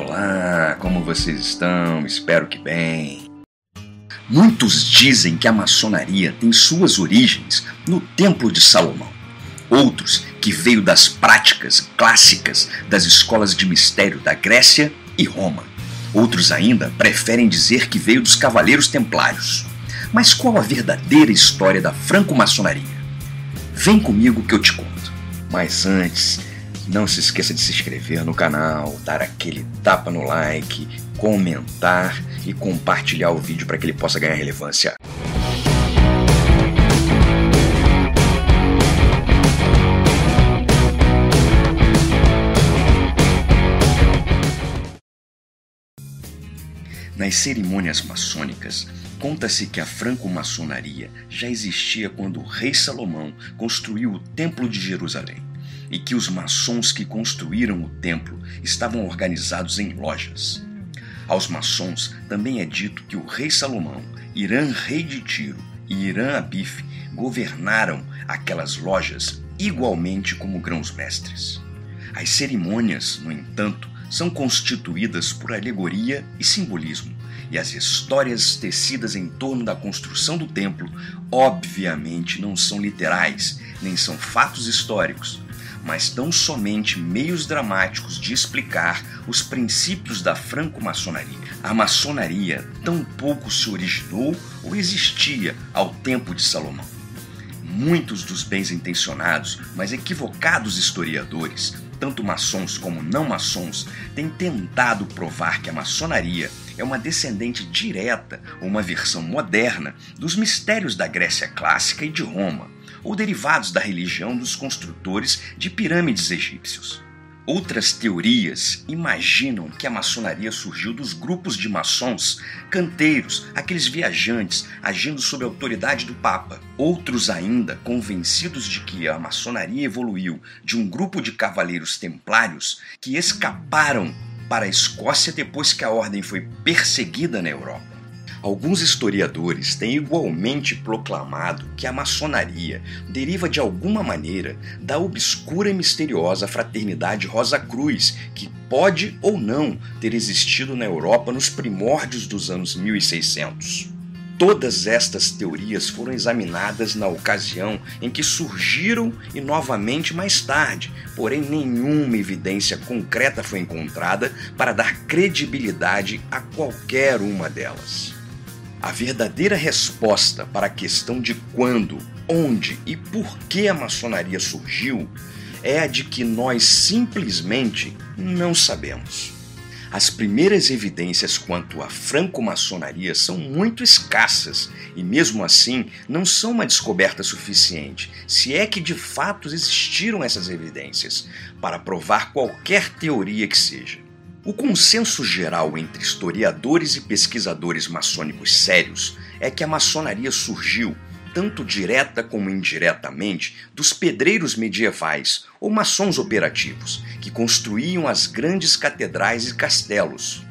Olá, como vocês estão? Espero que bem. Muitos dizem que a maçonaria tem suas origens no Templo de Salomão. Outros que veio das práticas clássicas das escolas de mistério da Grécia e Roma. Outros ainda preferem dizer que veio dos Cavaleiros Templários. Mas qual a verdadeira história da franco-maçonaria? Vem comigo que eu te conto. Mas antes, não se esqueça de se inscrever no canal, dar aquele tapa no like, comentar e compartilhar o vídeo para que ele possa ganhar relevância. Nas cerimônias maçônicas, conta-se que a franco-maçonaria já existia quando o rei Salomão construiu o Templo de Jerusalém e que os maçons que construíram o templo estavam organizados em lojas. Aos maçons também é dito que o rei Salomão, Irã rei de Tiro e Irã Abif governaram aquelas lojas igualmente como grãos-mestres. As cerimônias, no entanto, são constituídas por alegoria e simbolismo, e as histórias tecidas em torno da construção do templo, obviamente, não são literais, nem são fatos históricos, mas tão somente meios dramáticos de explicar os princípios da franco-maçonaria. A maçonaria tão pouco se originou ou existia ao tempo de Salomão. Muitos dos bens intencionados, mas equivocados historiadores tanto maçons como não maçons, têm tentado provar que a maçonaria é uma descendente direta ou uma versão moderna dos mistérios da Grécia clássica e de Roma, ou derivados da religião dos construtores de pirâmides egípcios. Outras teorias imaginam que a maçonaria surgiu dos grupos de maçons, canteiros, aqueles viajantes agindo sob a autoridade do Papa. Outros ainda, convencidos de que a maçonaria evoluiu de um grupo de cavaleiros templários que escaparam para a Escócia depois que a ordem foi perseguida na Europa. Alguns historiadores têm igualmente proclamado que a maçonaria deriva de alguma maneira da obscura e misteriosa fraternidade Rosa Cruz, que pode ou não ter existido na Europa nos primórdios dos anos 1600. Todas estas teorias foram examinadas na ocasião em que surgiram e novamente mais tarde, porém nenhuma evidência concreta foi encontrada para dar credibilidade a qualquer uma delas. A verdadeira resposta para a questão de quando, onde e por que a maçonaria surgiu é a de que nós simplesmente não sabemos. As primeiras evidências quanto à franco-maçonaria são muito escassas e, mesmo assim, não são uma descoberta suficiente, se é que de fato existiram essas evidências, para provar qualquer teoria que seja. O consenso geral entre historiadores e pesquisadores maçônicos sérios é que a maçonaria surgiu, tanto direta como indiretamente, dos pedreiros medievais ou maçons operativos, que construíam as grandes catedrais e castelos.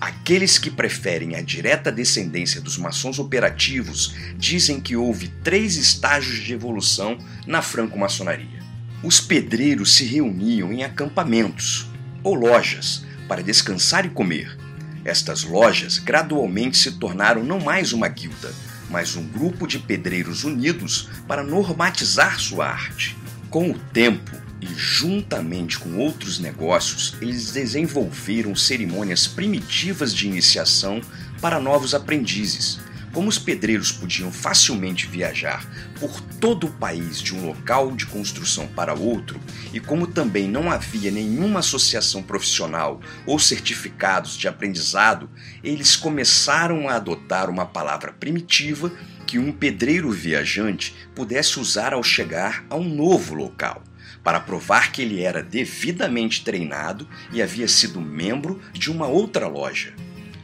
Aqueles que preferem a direta descendência dos maçons operativos dizem que houve três estágios de evolução na franco-maçonaria. Os pedreiros se reuniam em acampamentos ou lojas para descansar e comer. Estas lojas gradualmente se tornaram não mais uma guilda, mas um grupo de pedreiros unidos para normatizar sua arte. Com o tempo, e juntamente com outros negócios, eles desenvolveram cerimônias primitivas de iniciação para novos aprendizes, como os pedreiros podiam facilmente viajar por todo o país de um local de construção para outro, e como também não havia nenhuma associação profissional ou certificados de aprendizado, eles começaram a adotar uma palavra primitiva que um pedreiro viajante pudesse usar ao chegar a um novo local para provar que ele era devidamente treinado e havia sido membro de uma outra loja.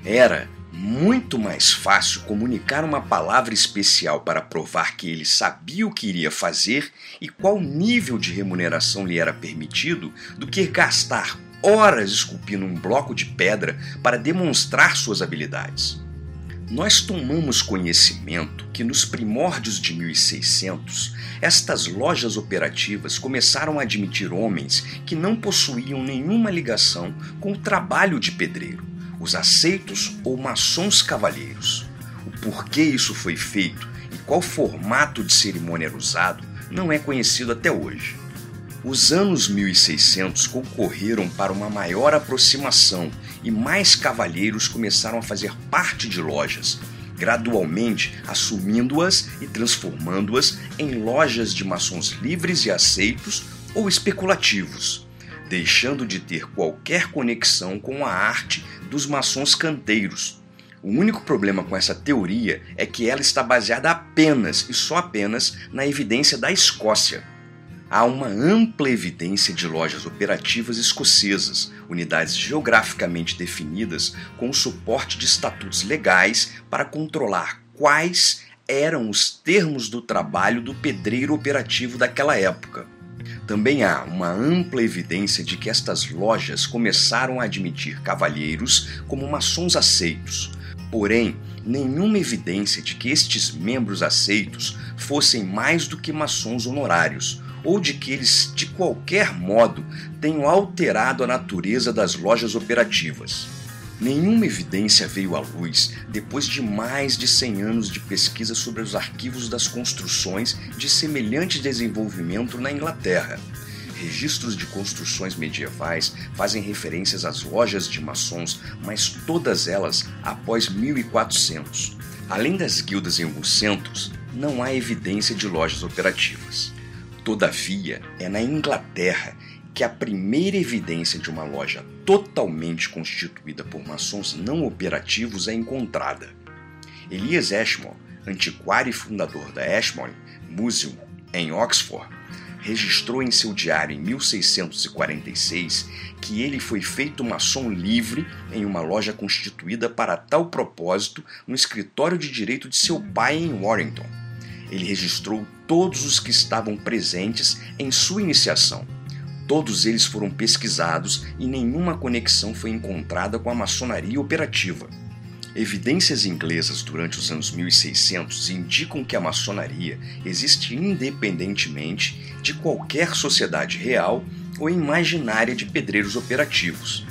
Era muito mais fácil comunicar uma palavra especial para provar que ele sabia o que iria fazer e qual nível de remuneração lhe era permitido do que gastar horas esculpindo um bloco de pedra para demonstrar suas habilidades. Nós tomamos conhecimento que nos primórdios de 1600, estas lojas operativas começaram a admitir homens que não possuíam nenhuma ligação com o trabalho de pedreiro, os aceitos ou maçons cavalheiros. O porquê isso foi feito e qual formato de cerimônia era usado não é conhecido até hoje. Os anos 1600 concorreram para uma maior aproximação e mais cavalheiros começaram a fazer parte de lojas, gradualmente assumindo-as e transformando-as em lojas de maçons livres e aceitos ou especulativos, deixando de ter qualquer conexão com a arte dos maçons canteiros. O único problema com essa teoria é que ela está baseada apenas e só apenas na evidência da Escócia há uma ampla evidência de lojas operativas escocesas, unidades geograficamente definidas com o suporte de estatutos legais para controlar quais eram os termos do trabalho do pedreiro operativo daquela época. Também há uma ampla evidência de que estas lojas começaram a admitir cavalheiros como maçons aceitos, porém, nenhuma evidência de que estes membros aceitos fossem mais do que maçons honorários, ou de que eles, de qualquer modo, tenham alterado a natureza das lojas operativas. Nenhuma evidência veio à luz depois de mais de 100 anos de pesquisa sobre os arquivos das construções de semelhante desenvolvimento na Inglaterra. Registros de construções medievais fazem referências às lojas de maçons, mas todas elas após 1400. Além das guildas em alguns centros, não há evidência de lojas operativas. Todavia, é na Inglaterra que a primeira evidência de uma loja totalmente constituída por maçons não operativos é encontrada. Elias Ashmore, antiquário e fundador da Ashmore Museum em Oxford, registrou em seu diário em 1646 que ele foi feito maçom livre em uma loja constituída para tal propósito no escritório de direito de seu pai em Warrington. Ele registrou todos os que estavam presentes em sua iniciação. Todos eles foram pesquisados e nenhuma conexão foi encontrada com a maçonaria operativa. Evidências inglesas durante os anos 1600 indicam que a maçonaria existe independentemente de qualquer sociedade real ou imaginária de pedreiros operativos.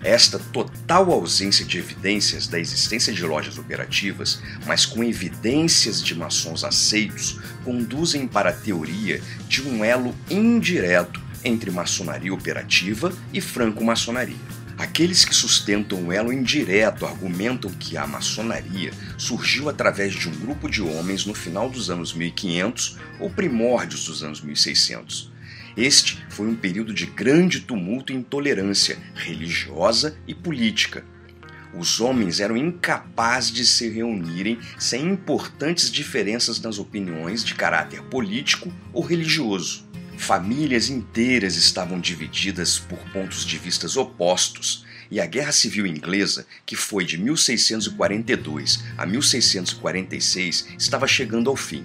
Esta total ausência de evidências da existência de lojas operativas, mas com evidências de maçons aceitos, conduzem para a teoria de um elo indireto entre maçonaria operativa e franco-maçonaria. Aqueles que sustentam o elo indireto argumentam que a maçonaria surgiu através de um grupo de homens no final dos anos 1500 ou primórdios dos anos 1600 este foi um período de grande tumulto e intolerância religiosa e política. Os homens eram incapazes de se reunirem sem importantes diferenças nas opiniões de caráter político ou religioso. Famílias inteiras estavam divididas por pontos de vistas opostos, e a Guerra Civil Inglesa, que foi de 1642 a 1646, estava chegando ao fim.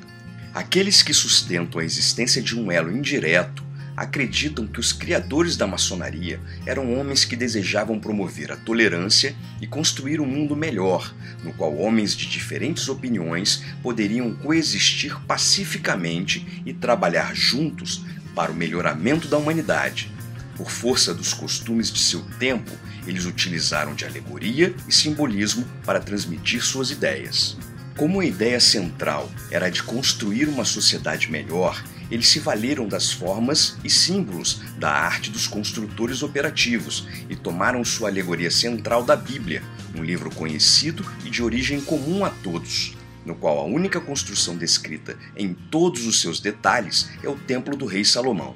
Aqueles que sustentam a existência de um elo indireto acreditam que os criadores da maçonaria eram homens que desejavam promover a tolerância e construir um mundo melhor, no qual homens de diferentes opiniões poderiam coexistir pacificamente e trabalhar juntos para o melhoramento da humanidade. Por força dos costumes de seu tempo, eles utilizaram de alegoria e simbolismo para transmitir suas ideias. Como a ideia central era de construir uma sociedade melhor, eles se valeram das formas e símbolos da arte dos construtores operativos e tomaram sua alegoria central da Bíblia, um livro conhecido e de origem comum a todos, no qual a única construção descrita em todos os seus detalhes é o templo do rei Salomão.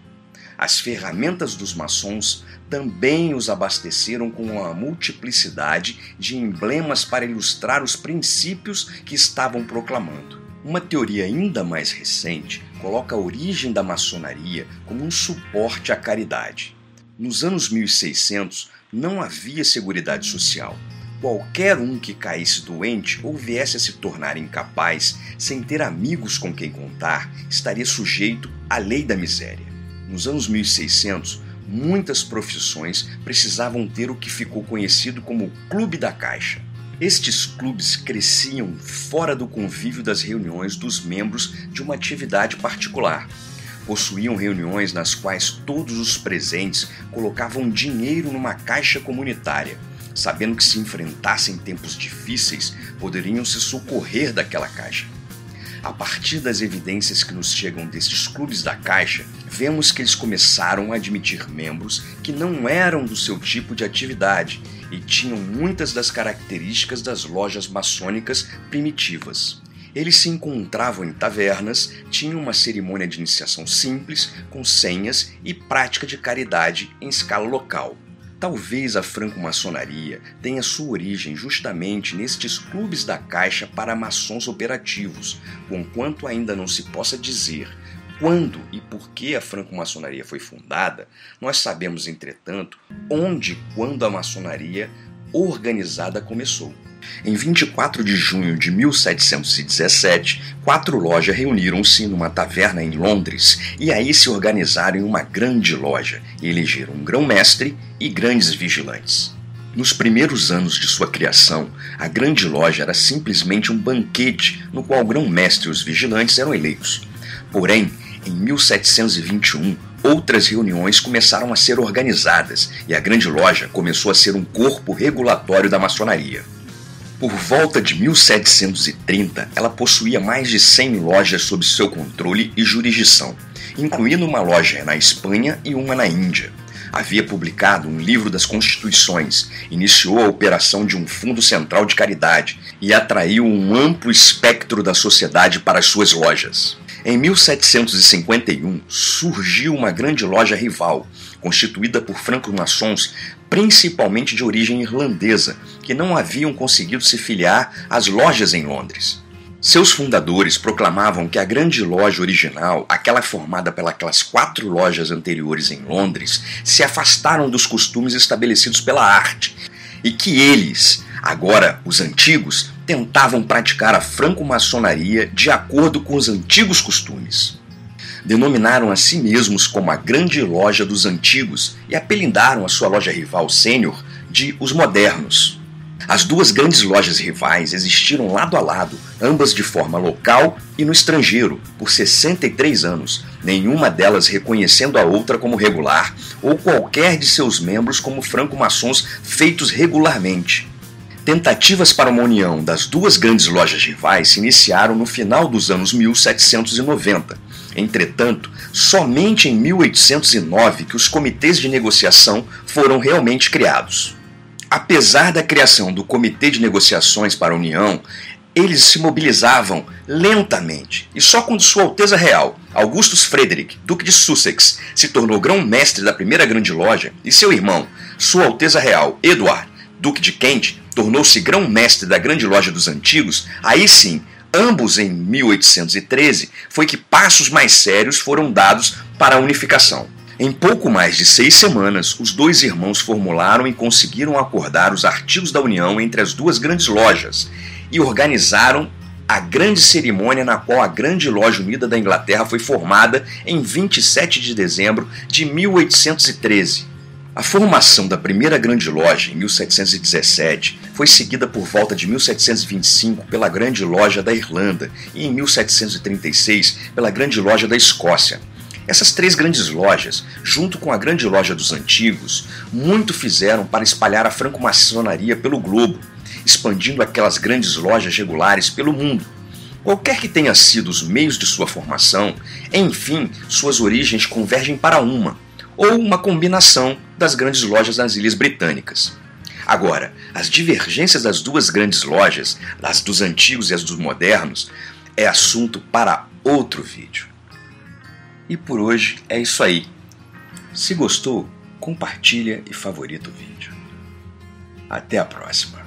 As ferramentas dos maçons também os abasteceram com uma multiplicidade de emblemas para ilustrar os princípios que estavam proclamando. Uma teoria ainda mais recente coloca a origem da maçonaria como um suporte à caridade. Nos anos 1600 não havia seguridade social. Qualquer um que caísse doente ou viesse a se tornar incapaz, sem ter amigos com quem contar, estaria sujeito à lei da miséria. Nos anos 1600, muitas profissões precisavam ter o que ficou conhecido como Clube da Caixa Estes clubes cresciam fora do convívio das reuniões dos membros de uma atividade particular. Possuíam reuniões nas quais todos os presentes colocavam dinheiro numa caixa comunitária, sabendo que se enfrentassem tempos difíceis, poderiam se socorrer daquela caixa. A partir das evidências que nos chegam destes clubes da Caixa, vemos que eles começaram a admitir membros que não eram do seu tipo de atividade e tinham muitas das características das lojas maçônicas primitivas. Eles se encontravam em tavernas, tinham uma cerimônia de iniciação simples, com senhas e prática de caridade em escala local. Talvez a franco-maçonaria tenha sua origem justamente nestes clubes da Caixa para maçons operativos, conquanto ainda não se possa dizer quando e por que a franco-maçonaria foi fundada, nós sabemos, entretanto, onde e quando a maçonaria organizada começou. Em 24 de junho de 1717, quatro lojas reuniram-se numa taverna em Londres e aí se organizaram em uma grande loja e elegeram um grão-mestre e grandes vigilantes. Nos primeiros anos de sua criação, a grande loja era simplesmente um banquete no qual o grão-mestre e os vigilantes eram eleitos. Porém, em 1721, outras reuniões começaram a ser organizadas e a Grande Loja começou a ser um corpo regulatório da maçonaria. Por volta de 1730, ela possuía mais de 100 lojas sob seu controle e jurisdição, incluindo uma loja na Espanha e uma na Índia. Havia publicado um livro das Constituições, iniciou a operação de um fundo central de caridade e atraiu um amplo espectro da sociedade para as suas lojas. Em 1751 surgiu uma grande loja rival, constituída por franco-maçons principalmente de origem irlandesa, que não haviam conseguido se filiar às lojas em Londres. Seus fundadores proclamavam que a grande loja original, aquela formada pelas quatro lojas anteriores em Londres, se afastaram dos costumes estabelecidos pela arte e que eles, agora os antigos, tentavam praticar a franco-maçonaria de acordo com os antigos costumes denominaram a si mesmos como a Grande Loja dos Antigos e apelidaram a sua loja rival sênior de Os Modernos. As duas grandes lojas rivais existiram lado a lado, ambas de forma local e no estrangeiro, por 63 anos, nenhuma delas reconhecendo a outra como regular ou qualquer de seus membros como franco-maçons feitos regularmente. Tentativas para uma união das duas grandes lojas rivais se iniciaram no final dos anos 1790. Entretanto, somente em 1809 que os comitês de negociação foram realmente criados. Apesar da criação do Comitê de Negociações para a União, eles se mobilizavam lentamente, e só quando Sua Alteza Real, Augustus Frederick, Duque de Sussex, se tornou grão-mestre da primeira grande loja, e seu irmão, Sua Alteza Real, Edward, Duque de Kent, tornou-se grão-mestre da Grande Loja dos Antigos, aí sim, ambos em 1813, foi que passos mais sérios foram dados para a unificação. Em pouco mais de seis semanas, os dois irmãos formularam e conseguiram acordar os artigos da união entre as duas grandes lojas e organizaram a grande cerimônia na qual a Grande Loja Unida da Inglaterra foi formada em 27 de dezembro de 1813. A formação da primeira grande loja, em 1717, foi seguida por volta de 1725 pela Grande Loja da Irlanda e em 1736 pela Grande Loja da Escócia. Essas três grandes lojas, junto com a Grande Loja dos Antigos, muito fizeram para espalhar a franco-maçonaria pelo globo, expandindo aquelas grandes lojas regulares pelo mundo. Qualquer que tenha sido os meios de sua formação, enfim, suas origens convergem para uma, ou uma combinação das grandes lojas nas Ilhas Britânicas. Agora, as divergências das duas grandes lojas, as dos antigos e as dos modernos, é assunto para outro vídeo. E por hoje é isso aí. Se gostou, compartilha e favorita o vídeo. Até a próxima.